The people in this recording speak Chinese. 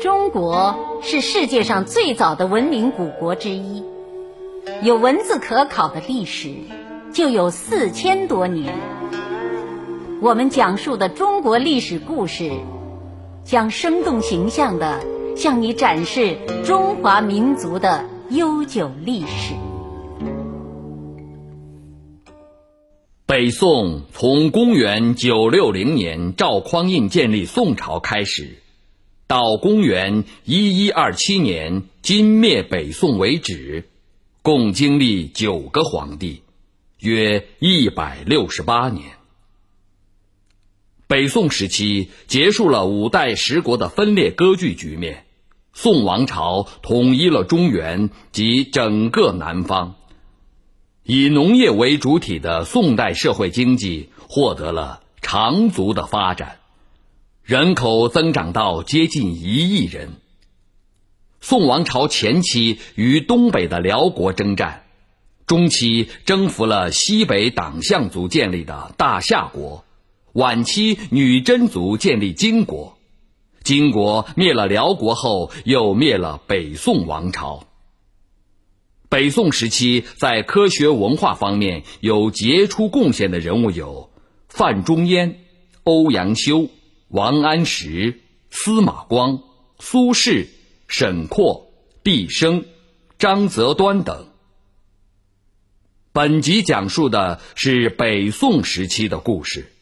中国是世界上最早的文明古国之一，有文字可考的历史就有四千多年。我们讲述的中国历史故事，将生动形象地向你展示中华民族的悠久历史。北宋从公元九六零年赵匡胤建立宋朝开始，到公元一一二七年金灭北宋为止，共经历九个皇帝，约一百六十八年。北宋时期结束了五代十国的分裂割据局面，宋王朝统一了中原及整个南方。以农业为主体的宋代社会经济获得了长足的发展，人口增长到接近一亿人。宋王朝前期与东北的辽国征战，中期征服了西北党项族建立的大夏国。晚期女真族建立金国，金国灭了辽国后，又灭了北宋王朝。北宋时期在科学文化方面有杰出贡献的人物有范仲淹、欧阳修、王安石、司马光、苏轼、沈括、毕升、张择端等。本集讲述的是北宋时期的故事。